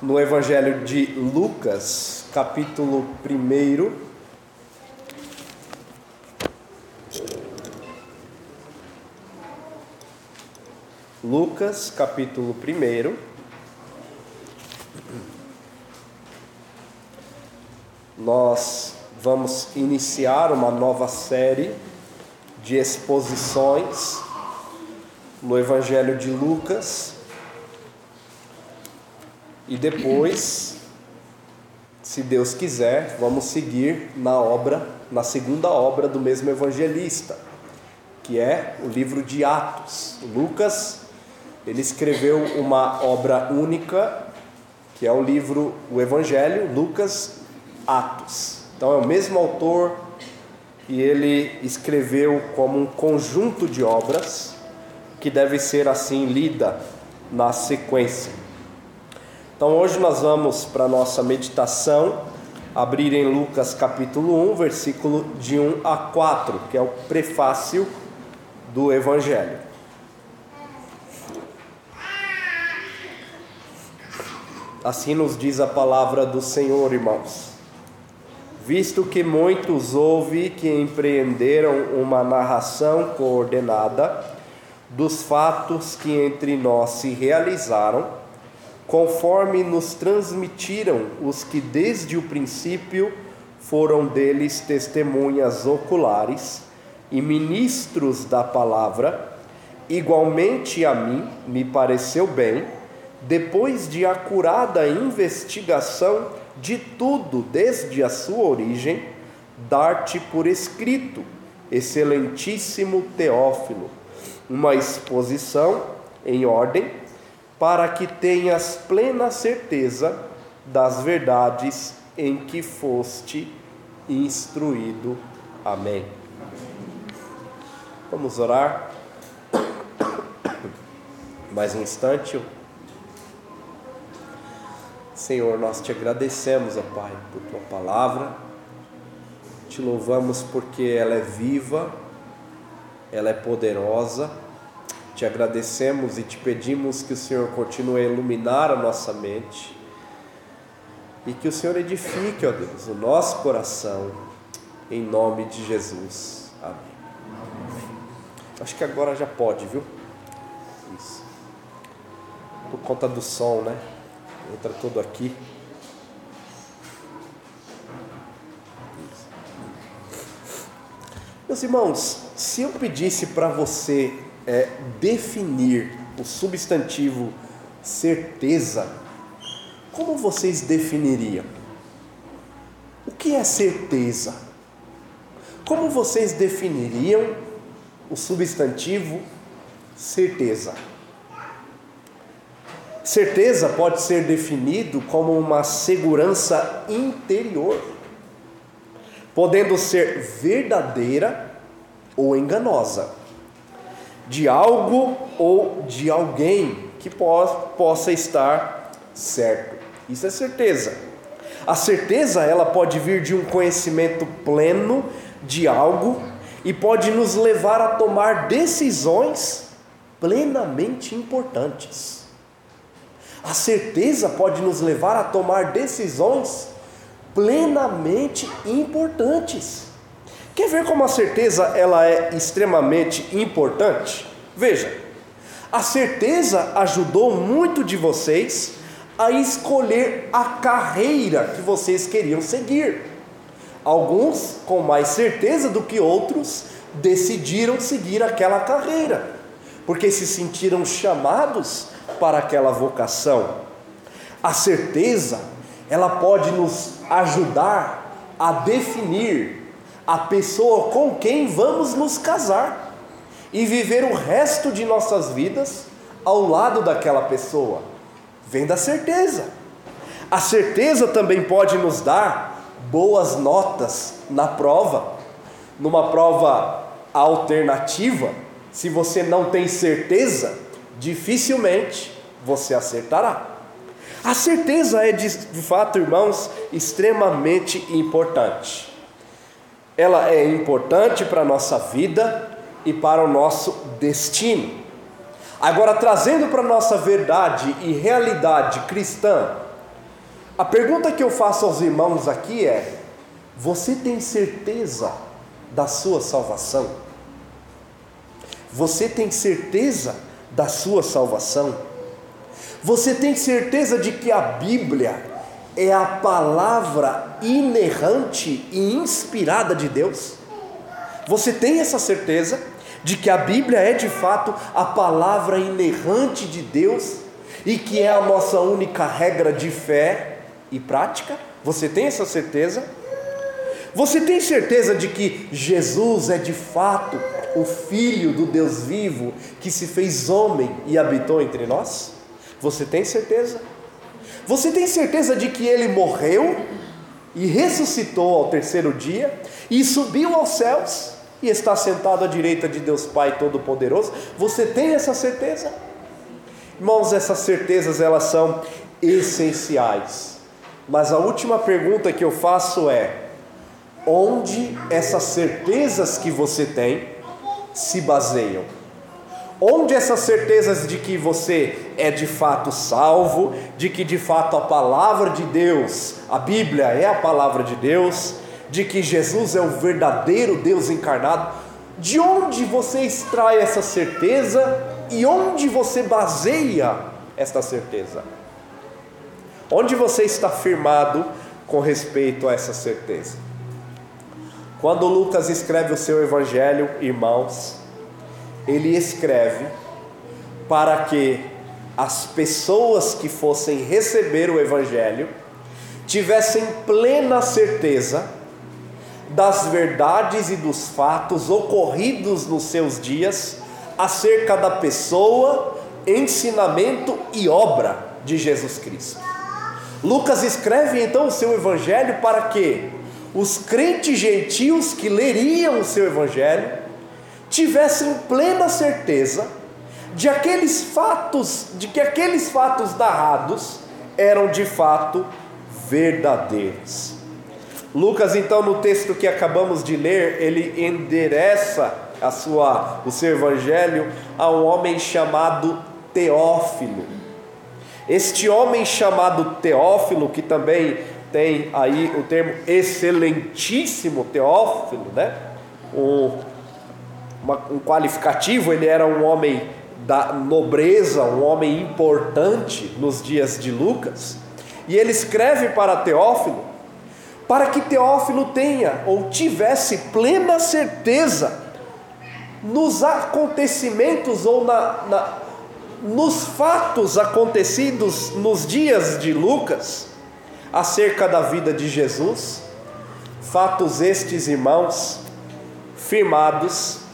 no Evangelho de Lucas, capítulo 1. Lucas, capítulo 1. Nós vamos iniciar uma nova série de exposições no Evangelho de Lucas e depois, se Deus quiser, vamos seguir na obra, na segunda obra do mesmo evangelista, que é o livro de Atos. Lucas, ele escreveu uma obra única, que é o livro, o Evangelho, Lucas, Atos. Então é o mesmo autor e ele escreveu como um conjunto de obras que deve ser assim lida na sequência. Então hoje nós vamos para a nossa meditação abrir em Lucas capítulo 1, versículo de 1 a 4, que é o prefácio do Evangelho. Assim nos diz a palavra do Senhor, irmãos. Visto que muitos houve que empreenderam uma narração coordenada dos fatos que entre nós se realizaram, conforme nos transmitiram os que desde o princípio foram deles testemunhas oculares e ministros da palavra, igualmente a mim me pareceu bem, depois de acurada investigação de tudo desde a sua origem, dar-te por escrito, excelentíssimo Teófilo, uma exposição em ordem para que tenhas plena certeza das verdades em que foste instruído. Amém. Vamos orar. Mais um instante. Senhor, nós te agradecemos, ó Pai, por tua palavra. Te louvamos porque ela é viva, ela é poderosa te agradecemos e te pedimos que o Senhor continue a iluminar a nossa mente e que o Senhor edifique, ó Deus, o nosso coração, em nome de Jesus. Amém. Acho que agora já pode, viu? Isso. Por conta do som, né? Entra tudo aqui. Meus irmãos, se eu pedisse para você é, definir o substantivo certeza, como vocês definiriam? O que é certeza? Como vocês definiriam o substantivo certeza? Certeza pode ser definido como uma segurança interior, podendo ser verdadeira ou enganosa de algo ou de alguém que possa estar certo. Isso é certeza. A certeza ela pode vir de um conhecimento pleno de algo e pode nos levar a tomar decisões plenamente importantes. A certeza pode nos levar a tomar decisões plenamente importantes. Quer ver como a certeza ela é extremamente importante? Veja, a certeza ajudou muito de vocês a escolher a carreira que vocês queriam seguir. Alguns, com mais certeza do que outros, decidiram seguir aquela carreira, porque se sentiram chamados para aquela vocação. A certeza, ela pode nos ajudar a definir a pessoa com quem vamos nos casar e viver o resto de nossas vidas ao lado daquela pessoa. Vem da certeza. A certeza também pode nos dar boas notas na prova. Numa prova alternativa, se você não tem certeza, dificilmente você acertará. A certeza é de, fato, irmãos, extremamente importante ela é importante para a nossa vida e para o nosso destino. Agora, trazendo para a nossa verdade e realidade cristã, A pergunta que eu faço aos irmãos aqui é: você tem certeza da sua salvação? Você tem certeza da sua salvação? Você tem certeza de que a Bíblia é a palavra inerrante e inspirada de Deus? Você tem essa certeza de que a Bíblia é de fato a palavra inerrante de Deus e que é a nossa única regra de fé e prática? Você tem essa certeza? Você tem certeza de que Jesus é de fato o Filho do Deus vivo que se fez homem e habitou entre nós? Você tem certeza? Você tem certeza de que ele morreu e ressuscitou ao terceiro dia e subiu aos céus e está sentado à direita de Deus Pai Todo-Poderoso? Você tem essa certeza? Irmãos, essas certezas elas são essenciais mas a última pergunta que eu faço é: onde essas certezas que você tem se baseiam? Onde essas certezas de que você é de fato salvo, de que de fato a palavra de Deus, a Bíblia é a palavra de Deus, de que Jesus é o verdadeiro Deus encarnado, de onde você extrai essa certeza e onde você baseia esta certeza? Onde você está firmado com respeito a essa certeza? Quando Lucas escreve o seu evangelho, irmãos, ele escreve para que as pessoas que fossem receber o evangelho tivessem plena certeza das verdades e dos fatos ocorridos nos seus dias acerca da pessoa, ensinamento e obra de Jesus Cristo. Lucas escreve então o seu evangelho para que os crentes gentios que leriam o seu evangelho tivessem plena certeza de aqueles fatos, de que aqueles fatos narrados eram de fato verdadeiros. Lucas então no texto que acabamos de ler, ele endereça a sua o seu evangelho a um homem chamado Teófilo. Este homem chamado Teófilo, que também tem aí o termo excelentíssimo Teófilo, né? Um, uma, um qualificativo, ele era um homem da nobreza, um homem importante nos dias de Lucas, e ele escreve para Teófilo, para que Teófilo tenha ou tivesse plena certeza nos acontecimentos ou na, na nos fatos acontecidos nos dias de Lucas acerca da vida de Jesus, fatos estes, irmãos, firmados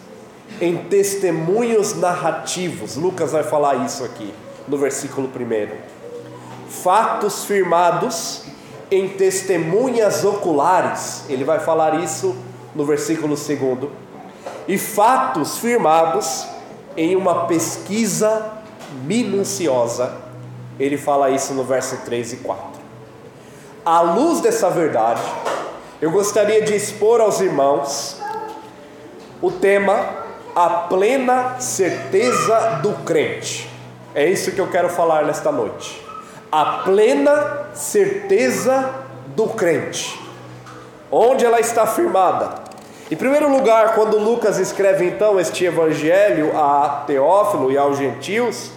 em testemunhos narrativos. Lucas vai falar isso aqui no versículo 1. Fatos firmados em testemunhas oculares. Ele vai falar isso no versículo 2. E fatos firmados em uma pesquisa minuciosa, ele fala isso no verso 3 e 4. À luz dessa verdade, eu gostaria de expor aos irmãos o tema a plena certeza do crente. É isso que eu quero falar nesta noite. A plena certeza do crente. Onde ela está firmada? Em primeiro lugar, quando Lucas escreve então este evangelho a Teófilo e aos gentios,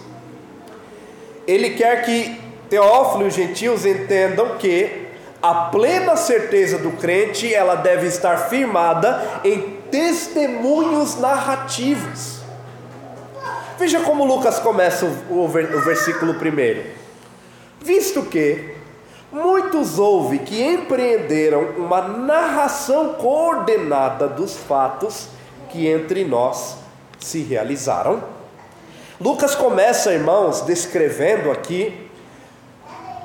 ele quer que Teófilo e os gentios entendam que a plena certeza do crente ela deve estar firmada em testemunhos narrativos. Veja como Lucas começa o, versículo primeiro. Visto que muitos houve que empreenderam uma narração coordenada dos fatos que entre nós se realizaram Lucas começa, irmãos, descrevendo aqui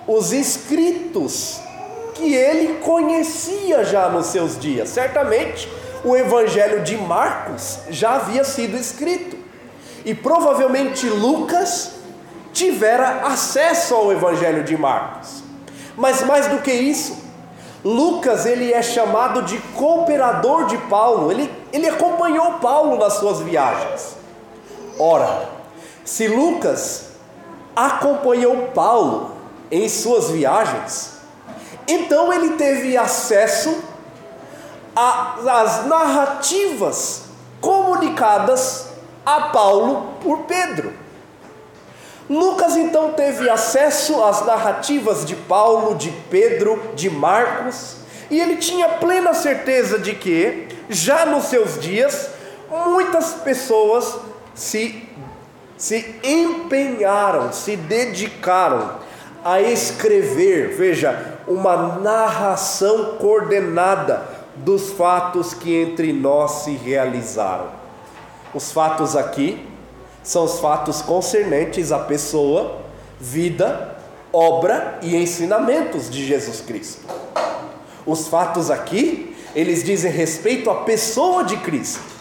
os escritos que ele conhecia já nos seus dias. Certamente, o evangelho de Marcos já havia sido escrito. E provavelmente Lucas tivera acesso ao evangelho de Marcos. Mas mais do que isso, Lucas ele é chamado de cooperador de Paulo. Ele, ele acompanhou Paulo nas suas viagens. Ora, se Lucas acompanhou Paulo em suas viagens, Então ele teve acesso às narrativas comunicadas a Paulo por Pedro. Lucas então teve acesso às narrativas de Paulo, de Pedro, de Marcos, e ele tinha plena certeza de que, já nos seus dias, muitas pessoas se, se empenharam, se dedicaram a escrever, veja, uma narração coordenada dos fatos que entre nós se realizaram. Os fatos aqui são os fatos concernentes à pessoa, vida, obra e ensinamentos de Jesus Cristo. Os fatos aqui, eles dizem respeito à pessoa de Cristo.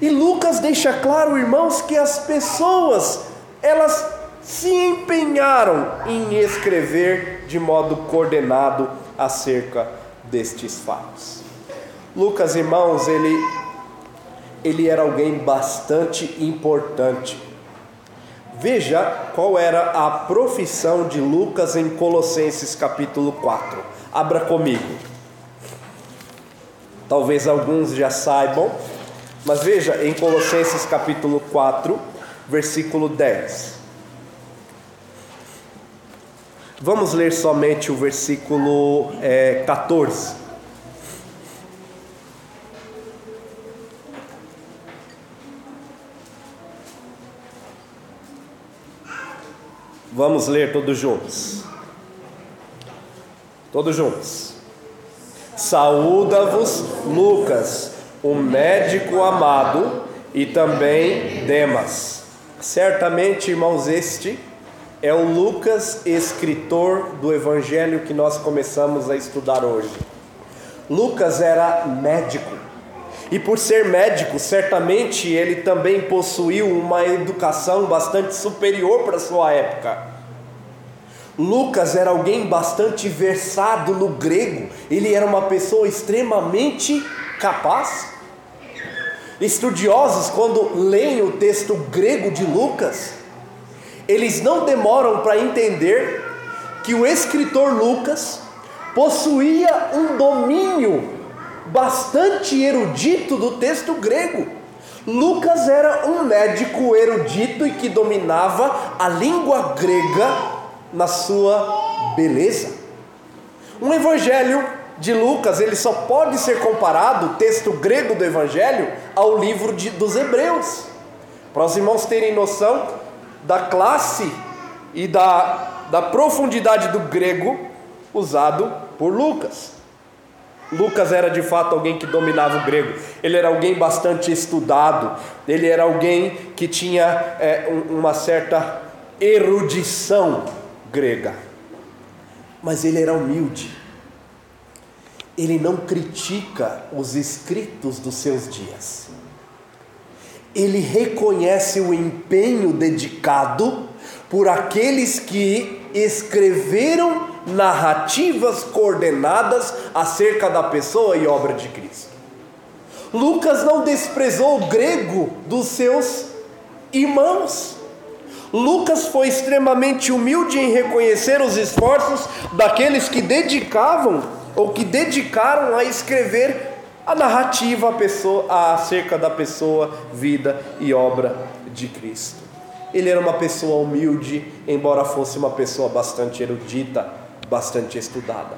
E Lucas deixa claro, irmãos, que as pessoas, elas se empenharam em escrever de modo coordenado acerca destes fatos. Lucas, irmãos, ele ele era alguém bastante importante. Veja qual era a profissão de Lucas em Colossenses capítulo 4. Abra comigo. Talvez alguns já saibam, mas veja em Colossenses capítulo 4, versículo 10. Vamos ler somente o versículo é, 14. Vamos ler todos juntos. Todos juntos. Saúda-vos, Lucas, o médico amado, e também Demas. Certamente, irmãos, este é o Lucas, escritor do evangelho que nós começamos a estudar hoje. Lucas era médico. E por ser médico, certamente ele também possuiu uma educação bastante superior para sua época. Lucas era alguém bastante versado no grego, ele era uma pessoa extremamente capaz. Estudiosos, quando leem o texto grego de Lucas, eles não demoram para entender que o escritor Lucas possuía um domínio bastante erudito do texto grego. Lucas era um médico erudito e que dominava a língua grega na sua beleza. Um evangelho de Lucas, ele só pode ser comparado, o texto grego do evangelho, ao livro de, dos Hebreus. Para os irmãos terem noção da classe e da, da profundidade do grego usado por Lucas. Lucas era de fato alguém que dominava o grego, ele era alguém bastante estudado, ele era alguém que tinha é, uma certa erudição grega. Mas ele era humilde, ele não critica os escritos dos seus dias, ele reconhece o empenho dedicado por aqueles que escreveram narrativas coordenadas acerca da pessoa e obra de Cristo. Lucas não desprezou o grego dos seus irmãos. Lucas foi extremamente humilde em reconhecer os esforços daqueles que dedicavam ou que dedicaram a escrever a narrativa a pessoa, acerca da pessoa, vida e obra de Cristo. Ele era uma pessoa humilde, embora fosse uma pessoa bastante erudita, bastante estudada.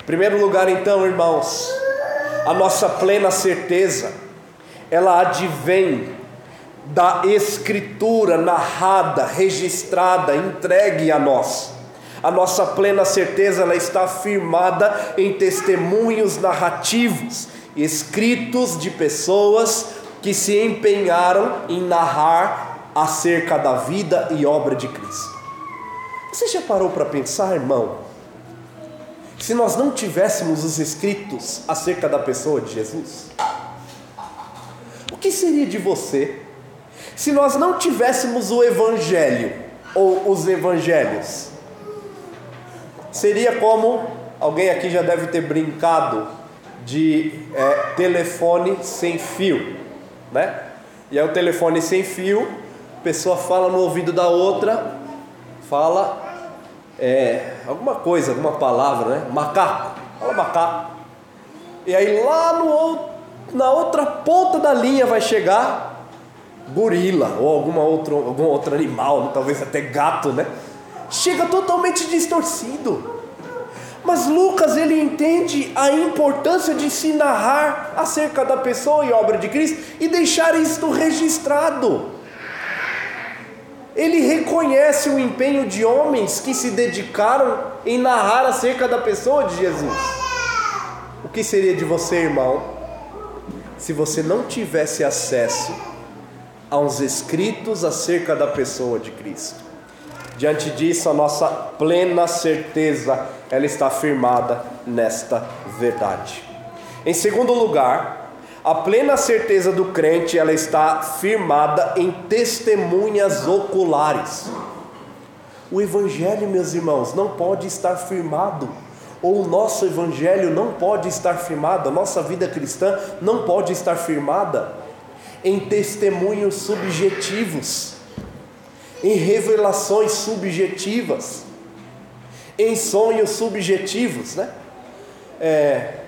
Em primeiro lugar, então, irmãos, a nossa plena certeza, ela advém da escritura narrada, registrada, entregue a nós. A nossa plena certeza ela está firmada em testemunhos narrativos, escritos de pessoas que se empenharam em narrar acerca da vida e obra de Cristo. Você já parou para pensar, irmão? Se nós não tivéssemos os escritos acerca da pessoa de Jesus, o que seria de você se nós não tivéssemos o Evangelho ou os Evangelhos? Seria como alguém aqui já deve ter brincado de é, telefone sem fio, né? E aí o telefone sem fio, a pessoa fala no ouvido da outra, fala é, alguma coisa, alguma palavra, né? Macaco, fala macaco. E aí lá no, na outra ponta da linha vai chegar gorila ou alguma outro, algum outro animal, talvez até gato, né? Chega totalmente distorcido. Mas Lucas ele entende a importância de se narrar acerca da pessoa e obra de Cristo e deixar isto registrado. Ele reconhece o empenho de homens que se dedicaram em narrar acerca da pessoa de Jesus. O que seria de você, irmão, se você não tivesse acesso a uns escritos acerca da pessoa de Cristo? Diante disso, a nossa plena certeza ela está firmada nesta verdade. Em segundo lugar, a plena certeza do crente, ela está firmada em testemunhas oculares. O evangelho, meus irmãos, não pode estar firmado, ou o nosso evangelho não pode estar firmado, a nossa vida cristã não pode estar firmada em testemunhos subjetivos, em revelações subjetivas, em sonhos subjetivos, né? É,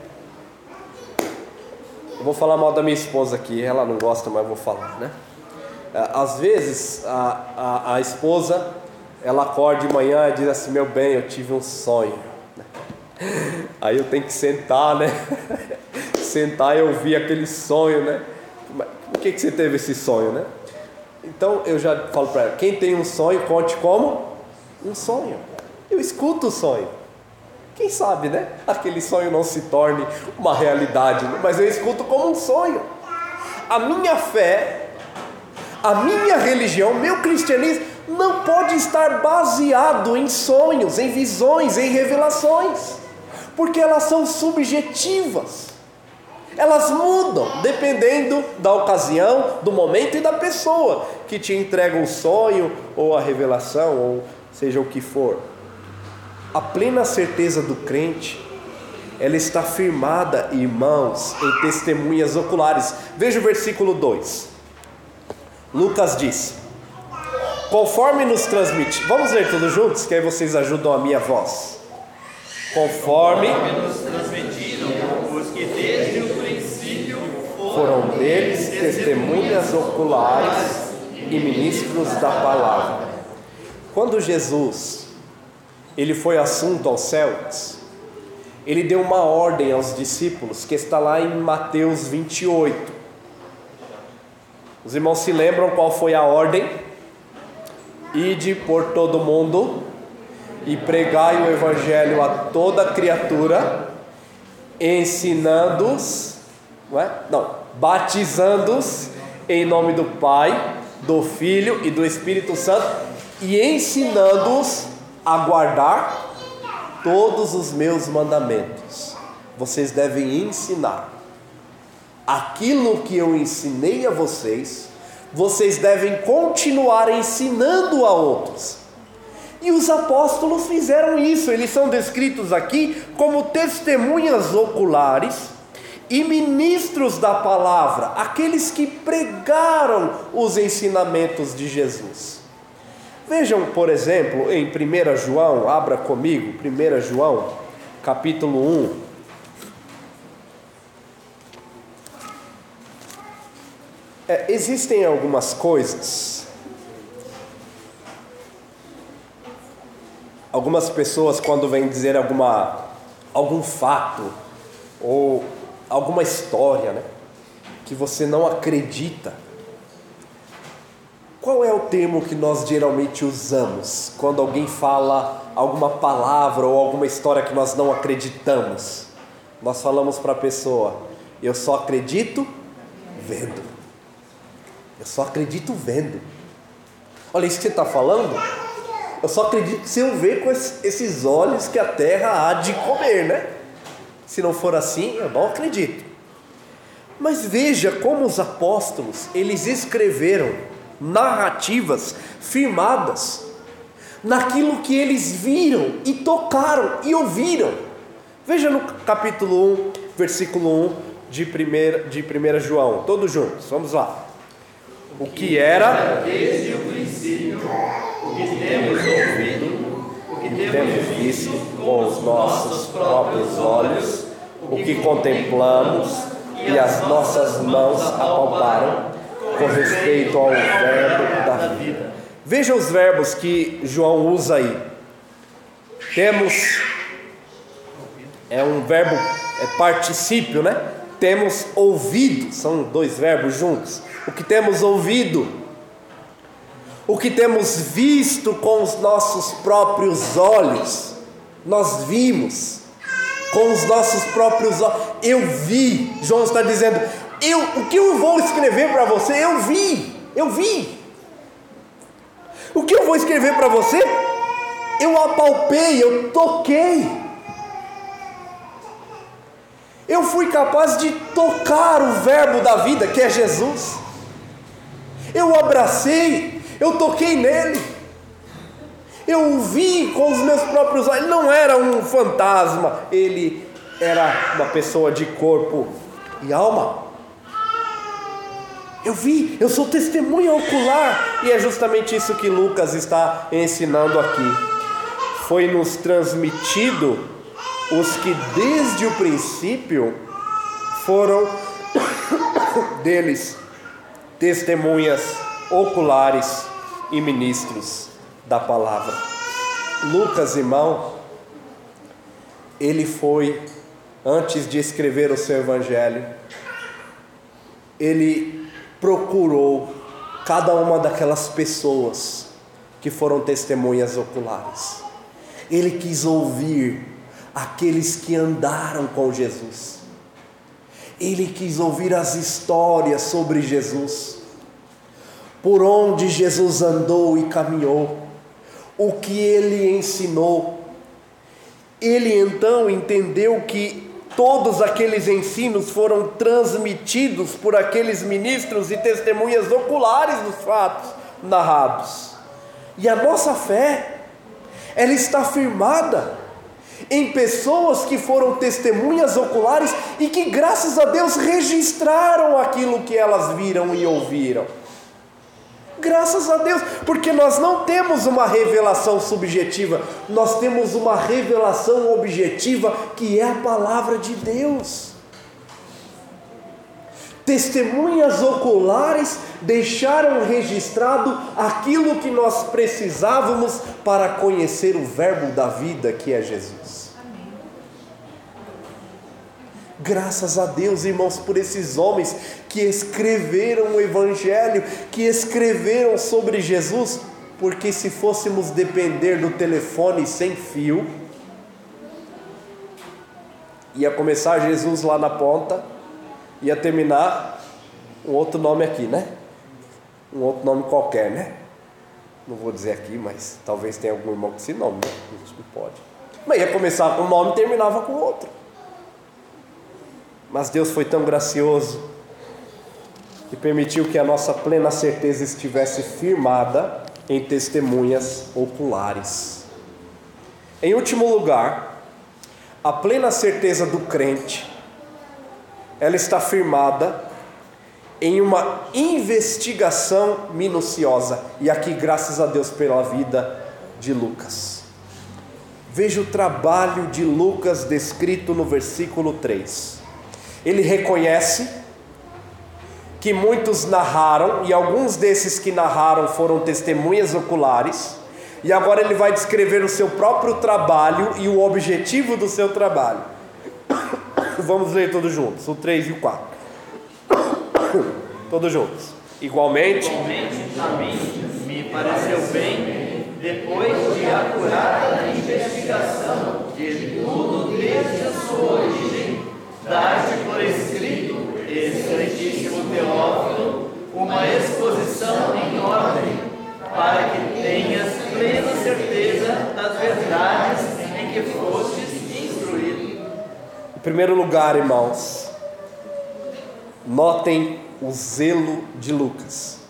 vou falar mal da minha esposa aqui, ela não gosta, mas vou falar, né? É, às vezes a, a, a esposa ela acorda de manhã e diz assim: Meu bem, eu tive um sonho. Aí eu tenho que sentar, né? sentar e ouvir aquele sonho, né? Por que, que você teve esse sonho, né? Então eu já falo para ela: quem tem um sonho, conte como um sonho. Eu escuto o sonho. Quem sabe, né? Aquele sonho não se torne uma realidade, mas eu escuto como um sonho. A minha fé, a minha religião, meu cristianismo não pode estar baseado em sonhos, em visões, em revelações, porque elas são subjetivas. Elas mudam dependendo da ocasião, do momento e da pessoa que te entrega o sonho ou a revelação, ou seja o que for. A plena certeza do crente, ela está firmada, irmãos, em testemunhas oculares. Veja o versículo 2. Lucas diz: Conforme nos transmite, vamos ler todos juntos, que aí vocês ajudam a minha voz. Conforme nos transmitiram os que princípio foram deles testemunhas oculares e ministros da palavra. Quando Jesus ele foi assunto aos céus, ele deu uma ordem aos discípulos, que está lá em Mateus 28. Os irmãos se lembram qual foi a ordem? Ide por todo mundo e pregai o evangelho a toda criatura, ensinando-os, não, é? não batizando-os em nome do Pai, do Filho e do Espírito Santo e ensinando-os a guardar todos os meus mandamentos. Vocês devem ensinar aquilo que eu ensinei a vocês, vocês devem continuar ensinando a outros. E os apóstolos fizeram isso, eles são descritos aqui como testemunhas oculares e ministros da palavra, aqueles que pregaram os ensinamentos de Jesus. Vejam, por exemplo, em 1 João, abra comigo, 1 João, capítulo 1. É, existem algumas coisas, algumas pessoas, quando vêm dizer alguma, algum fato ou alguma história, né, que você não acredita, qual é o termo que nós geralmente usamos quando alguém fala alguma palavra ou alguma história que nós não acreditamos? Nós falamos para a pessoa: Eu só acredito vendo. Eu só acredito vendo. Olha isso que você está falando. Eu só acredito se eu ver com esses olhos que a terra há de comer, né? Se não for assim, eu não acredito. Mas veja como os apóstolos, eles escreveram narrativas firmadas naquilo que eles viram e tocaram e ouviram. Veja no capítulo 1, versículo 1 de 1 de primeira João, todos juntos, vamos lá. O que era desde o princípio, o que temos ouvido, que temos visto com os nossos próprios olhos, o que contemplamos e as nossas mãos apalparam com respeito ao verbo da vida. Veja os verbos que João usa aí. Temos é um verbo é particípio, né? Temos ouvido, são dois verbos juntos. O que temos ouvido, o que temos visto com os nossos próprios olhos, nós vimos com os nossos próprios olhos. Eu vi, João está dizendo, eu, o que eu vou escrever para você, eu vi, eu vi. O que eu vou escrever para você, eu apalpei, eu toquei. Eu fui capaz de tocar o Verbo da vida, que é Jesus. Eu abracei, eu toquei nele. Eu o vi com os meus próprios olhos. Ele não era um fantasma, ele era uma pessoa de corpo e alma. Eu vi, eu sou testemunha ocular, e é justamente isso que Lucas está ensinando aqui. Foi nos transmitido os que desde o princípio foram deles testemunhas oculares e ministros da palavra. Lucas, irmão, ele foi, antes de escrever o seu evangelho, ele procurou cada uma daquelas pessoas que foram testemunhas oculares. Ele quis ouvir aqueles que andaram com Jesus. Ele quis ouvir as histórias sobre Jesus, por onde Jesus andou e caminhou, o que ele ensinou. Ele então entendeu que todos aqueles ensinos foram transmitidos por aqueles ministros e testemunhas oculares dos fatos narrados. E a nossa fé, ela está firmada em pessoas que foram testemunhas oculares e que, graças a Deus, registraram aquilo que elas viram e ouviram. Graças a Deus, porque nós não temos uma revelação subjetiva, nós temos uma revelação objetiva que é a palavra de Deus. Testemunhas oculares deixaram registrado aquilo que nós precisávamos para conhecer o Verbo da vida que é Jesus. Graças a Deus, irmãos, por esses homens que escreveram o Evangelho, que escreveram sobre Jesus, porque se fôssemos depender do telefone sem fio, ia começar Jesus lá na ponta ia terminar um outro nome aqui, né? Um outro nome qualquer, né? Não vou dizer aqui, mas talvez tenha algum irmão com esse nome, né? Não pode. Mas ia começar com um nome e terminava com outro. Mas Deus foi tão gracioso que permitiu que a nossa plena certeza estivesse firmada em testemunhas oculares. Em último lugar, a plena certeza do crente ela está firmada em uma investigação minuciosa. E aqui, graças a Deus pela vida de Lucas. Veja o trabalho de Lucas descrito no versículo 3. Ele reconhece que muitos narraram, e alguns desses que narraram foram testemunhas oculares, e agora ele vai descrever o seu próprio trabalho e o objetivo do seu trabalho. Vamos ler todos juntos, o 3 e o 4. Todos juntos. Igualmente, Igualmente a mim me pareceu bem, depois de acurar a investigação de tudo desde a sua origem, dar-te por escrito, excelentíssimo Teófilo, uma exposição em ordem, para que tenhas plena certeza das verdades em que fostes primeiro lugar, irmãos, notem o zelo de Lucas.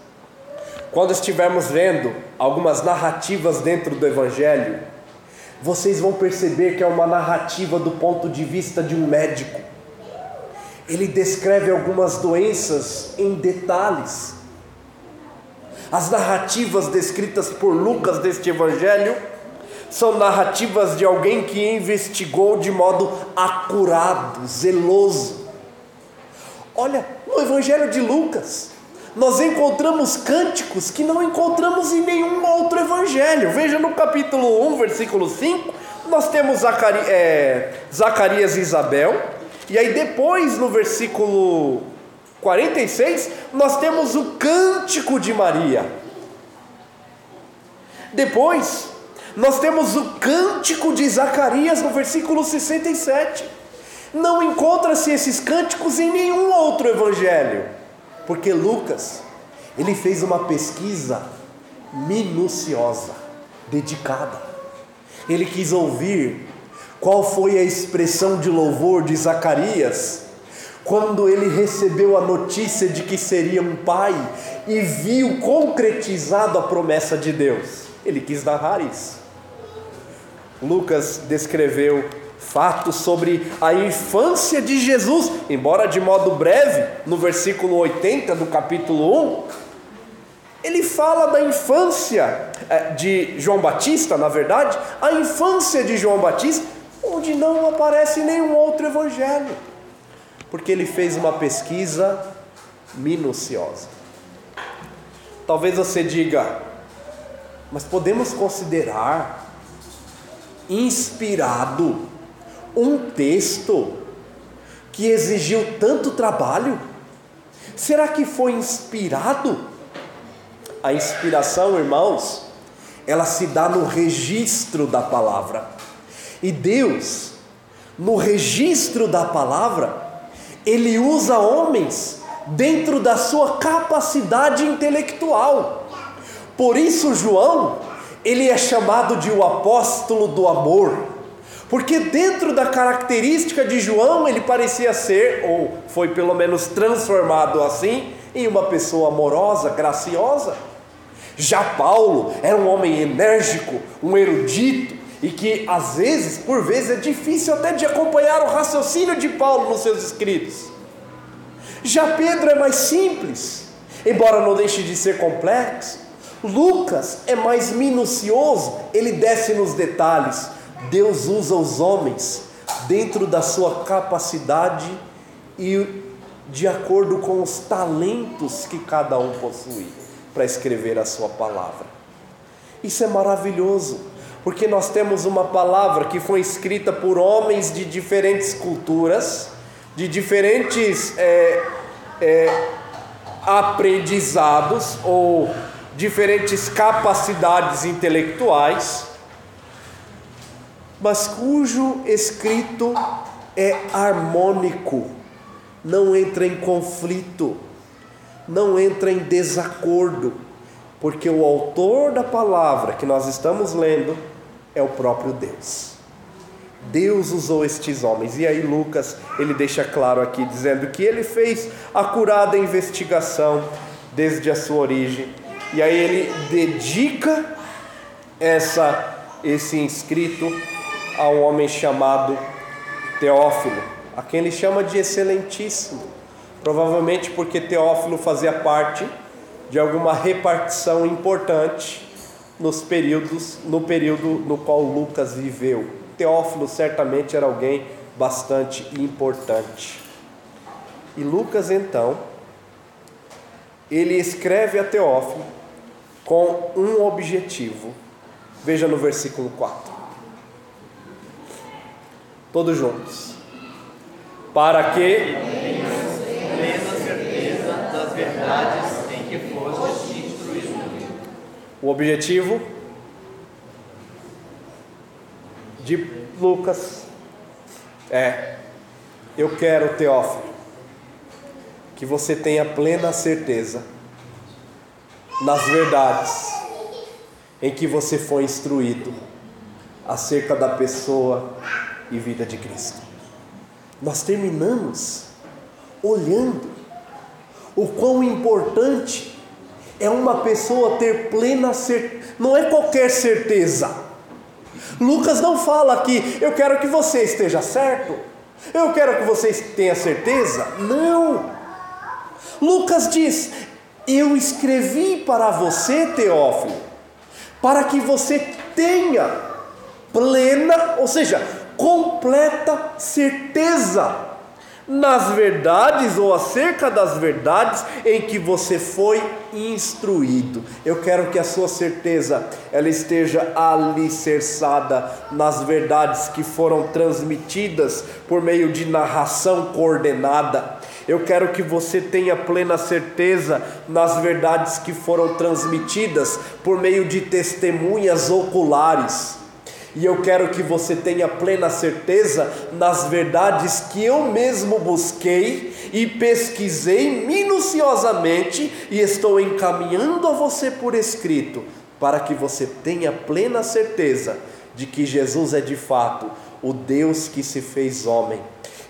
Quando estivermos vendo algumas narrativas dentro do Evangelho, vocês vão perceber que é uma narrativa do ponto de vista de um médico. Ele descreve algumas doenças em detalhes. As narrativas descritas por Lucas deste Evangelho são narrativas de alguém que investigou de modo acurado, zeloso. Olha, no Evangelho de Lucas, nós encontramos cânticos que não encontramos em nenhum outro evangelho. Veja no capítulo 1, versículo 5, nós temos é, Zacarias e Isabel, e aí depois no versículo 46, nós temos o cântico de Maria. Depois, nós temos o cântico de Zacarias no versículo 67. Não encontra-se esses cânticos em nenhum outro evangelho, porque Lucas, ele fez uma pesquisa minuciosa, dedicada. Ele quis ouvir qual foi a expressão de louvor de Zacarias quando ele recebeu a notícia de que seria um pai e viu concretizado a promessa de Deus. Ele quis narrar isso. Lucas descreveu fatos sobre a infância de Jesus, embora de modo breve, no versículo 80 do capítulo 1, ele fala da infância eh, de João Batista, na verdade, a infância de João Batista, onde não aparece nenhum outro evangelho, porque ele fez uma pesquisa minuciosa. Talvez você diga, mas podemos considerar inspirado um texto que exigiu tanto trabalho? Será que foi inspirado? A inspiração, irmãos, ela se dá no registro da palavra. E Deus, no registro da palavra, ele usa homens dentro da sua capacidade intelectual. Por isso, João, ele é chamado de o apóstolo do amor porque dentro da característica de João, ele parecia ser, ou foi pelo menos transformado assim, em uma pessoa amorosa, graciosa. Já Paulo era um homem enérgico, um erudito, e que às vezes, por vezes, é difícil até de acompanhar o raciocínio de Paulo nos seus escritos. Já Pedro é mais simples, embora não deixe de ser complexo. Lucas é mais minucioso, ele desce nos detalhes. Deus usa os homens dentro da sua capacidade e de acordo com os talentos que cada um possui para escrever a sua palavra. Isso é maravilhoso, porque nós temos uma palavra que foi escrita por homens de diferentes culturas, de diferentes é, é, aprendizados ou diferentes capacidades intelectuais mas cujo escrito é harmônico, não entra em conflito, não entra em desacordo, porque o autor da palavra que nós estamos lendo é o próprio Deus. Deus usou estes homens, e aí Lucas ele deixa claro aqui, dizendo que ele fez a curada investigação desde a sua origem, e aí ele dedica essa, esse inscrito a um homem chamado Teófilo, a quem ele chama de excelentíssimo, provavelmente porque Teófilo fazia parte de alguma repartição importante nos períodos, no período no qual Lucas viveu. Teófilo certamente era alguém bastante importante. E Lucas então, ele escreve a Teófilo com um objetivo. Veja no versículo 4 todos juntos. Para que tenhas plena certeza das verdades em que fostes instruído. O objetivo de Lucas é: eu quero, Teófilo, que você tenha plena certeza nas verdades em que você foi instruído acerca da pessoa e vida de Cristo. Nós terminamos olhando o quão importante é uma pessoa ter plena certeza, não é qualquer certeza. Lucas não fala aqui, eu quero que você esteja certo, eu quero que você tenha certeza. Não. Lucas diz: Eu escrevi para você, Teófilo, para que você tenha plena, ou seja, completa certeza nas verdades ou acerca das verdades em que você foi instruído. Eu quero que a sua certeza ela esteja alicerçada nas verdades que foram transmitidas por meio de narração coordenada. Eu quero que você tenha plena certeza nas verdades que foram transmitidas por meio de testemunhas oculares. E eu quero que você tenha plena certeza nas verdades que eu mesmo busquei e pesquisei minuciosamente e estou encaminhando a você por escrito, para que você tenha plena certeza de que Jesus é de fato o Deus que se fez homem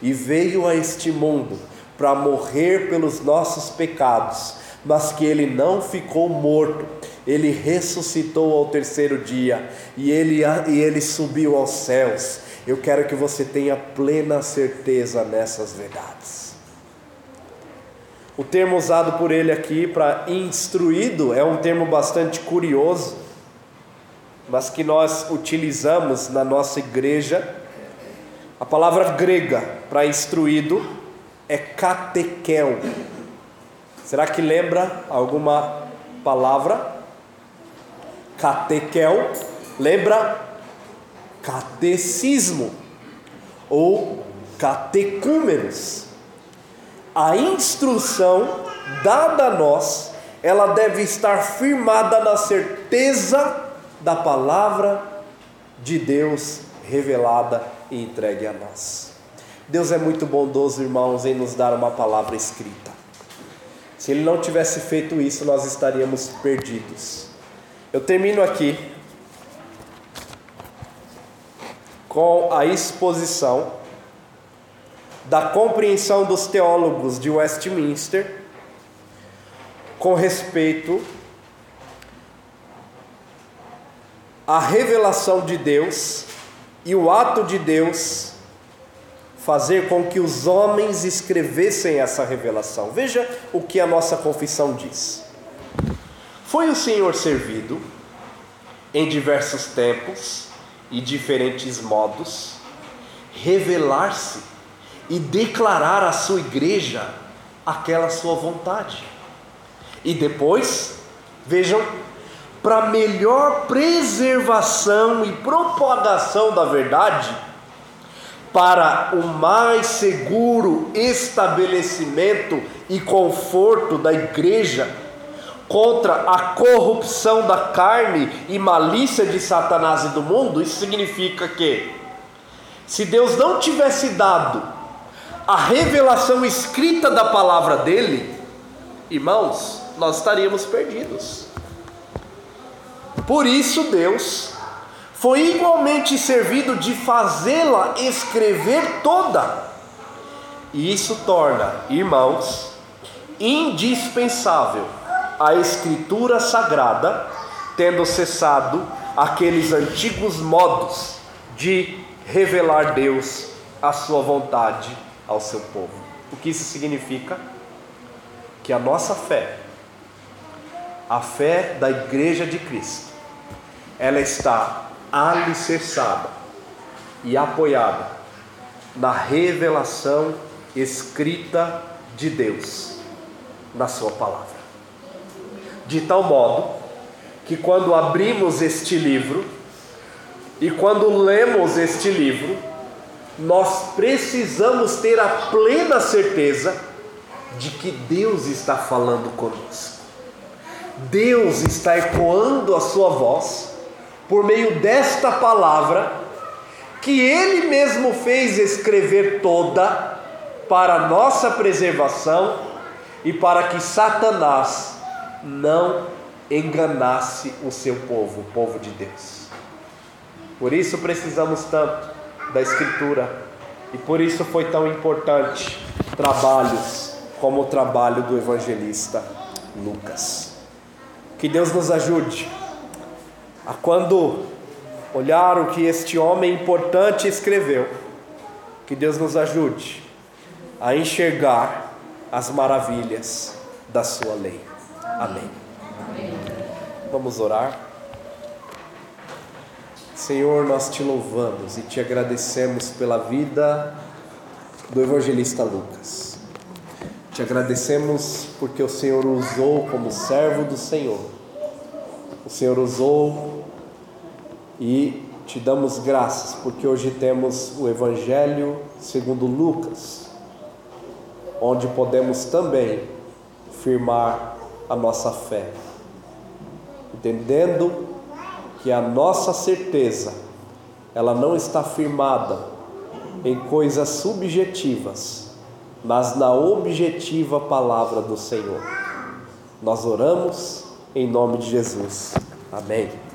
e veio a este mundo para morrer pelos nossos pecados, mas que ele não ficou morto ele ressuscitou ao terceiro dia e ele, e ele subiu aos céus. Eu quero que você tenha plena certeza nessas verdades. O termo usado por ele aqui para instruído é um termo bastante curioso, mas que nós utilizamos na nossa igreja. A palavra grega para instruído é catequel. Será que lembra alguma palavra? Catequel, lembra? Catecismo ou catecúmenos. A instrução dada a nós, ela deve estar firmada na certeza da palavra de Deus revelada e entregue a nós. Deus é muito bondoso, irmãos, em nos dar uma palavra escrita. Se Ele não tivesse feito isso, nós estaríamos perdidos. Eu termino aqui com a exposição da compreensão dos teólogos de Westminster com respeito à revelação de Deus e o ato de Deus fazer com que os homens escrevessem essa revelação. Veja o que a nossa confissão diz. Foi o Senhor servido em diversos tempos e diferentes modos revelar-se e declarar à sua igreja aquela sua vontade. E depois, vejam, para melhor preservação e propagação da verdade, para o mais seguro estabelecimento e conforto da igreja, contra a corrupção da carne e malícia de Satanás e do mundo, isso significa que, se Deus não tivesse dado a revelação escrita da palavra dele, irmãos, nós estaríamos perdidos. Por isso, Deus foi igualmente servido de fazê-la escrever toda. E isso torna, irmãos, indispensável a Escritura Sagrada, tendo cessado aqueles antigos modos de revelar Deus a sua vontade ao seu povo. O que isso significa? Que a nossa fé, a fé da Igreja de Cristo, ela está alicerçada e apoiada na revelação escrita de Deus na Sua palavra de tal modo que quando abrimos este livro e quando lemos este livro, nós precisamos ter a plena certeza de que Deus está falando conosco. Deus está ecoando a sua voz por meio desta palavra que ele mesmo fez escrever toda para nossa preservação e para que Satanás não enganasse o seu povo, o povo de Deus. Por isso precisamos tanto da Escritura e por isso foi tão importante trabalhos como o trabalho do evangelista Lucas. Que Deus nos ajude a quando olhar o que este homem importante escreveu, que Deus nos ajude a enxergar as maravilhas da sua lei. Amém. Vamos orar. Senhor, nós te louvamos e te agradecemos pela vida do evangelista Lucas. Te agradecemos porque o Senhor usou como servo do Senhor. O Senhor usou e te damos graças porque hoje temos o Evangelho segundo Lucas, onde podemos também firmar a nossa fé, entendendo que a nossa certeza ela não está firmada em coisas subjetivas, mas na objetiva palavra do Senhor. Nós oramos em nome de Jesus. Amém.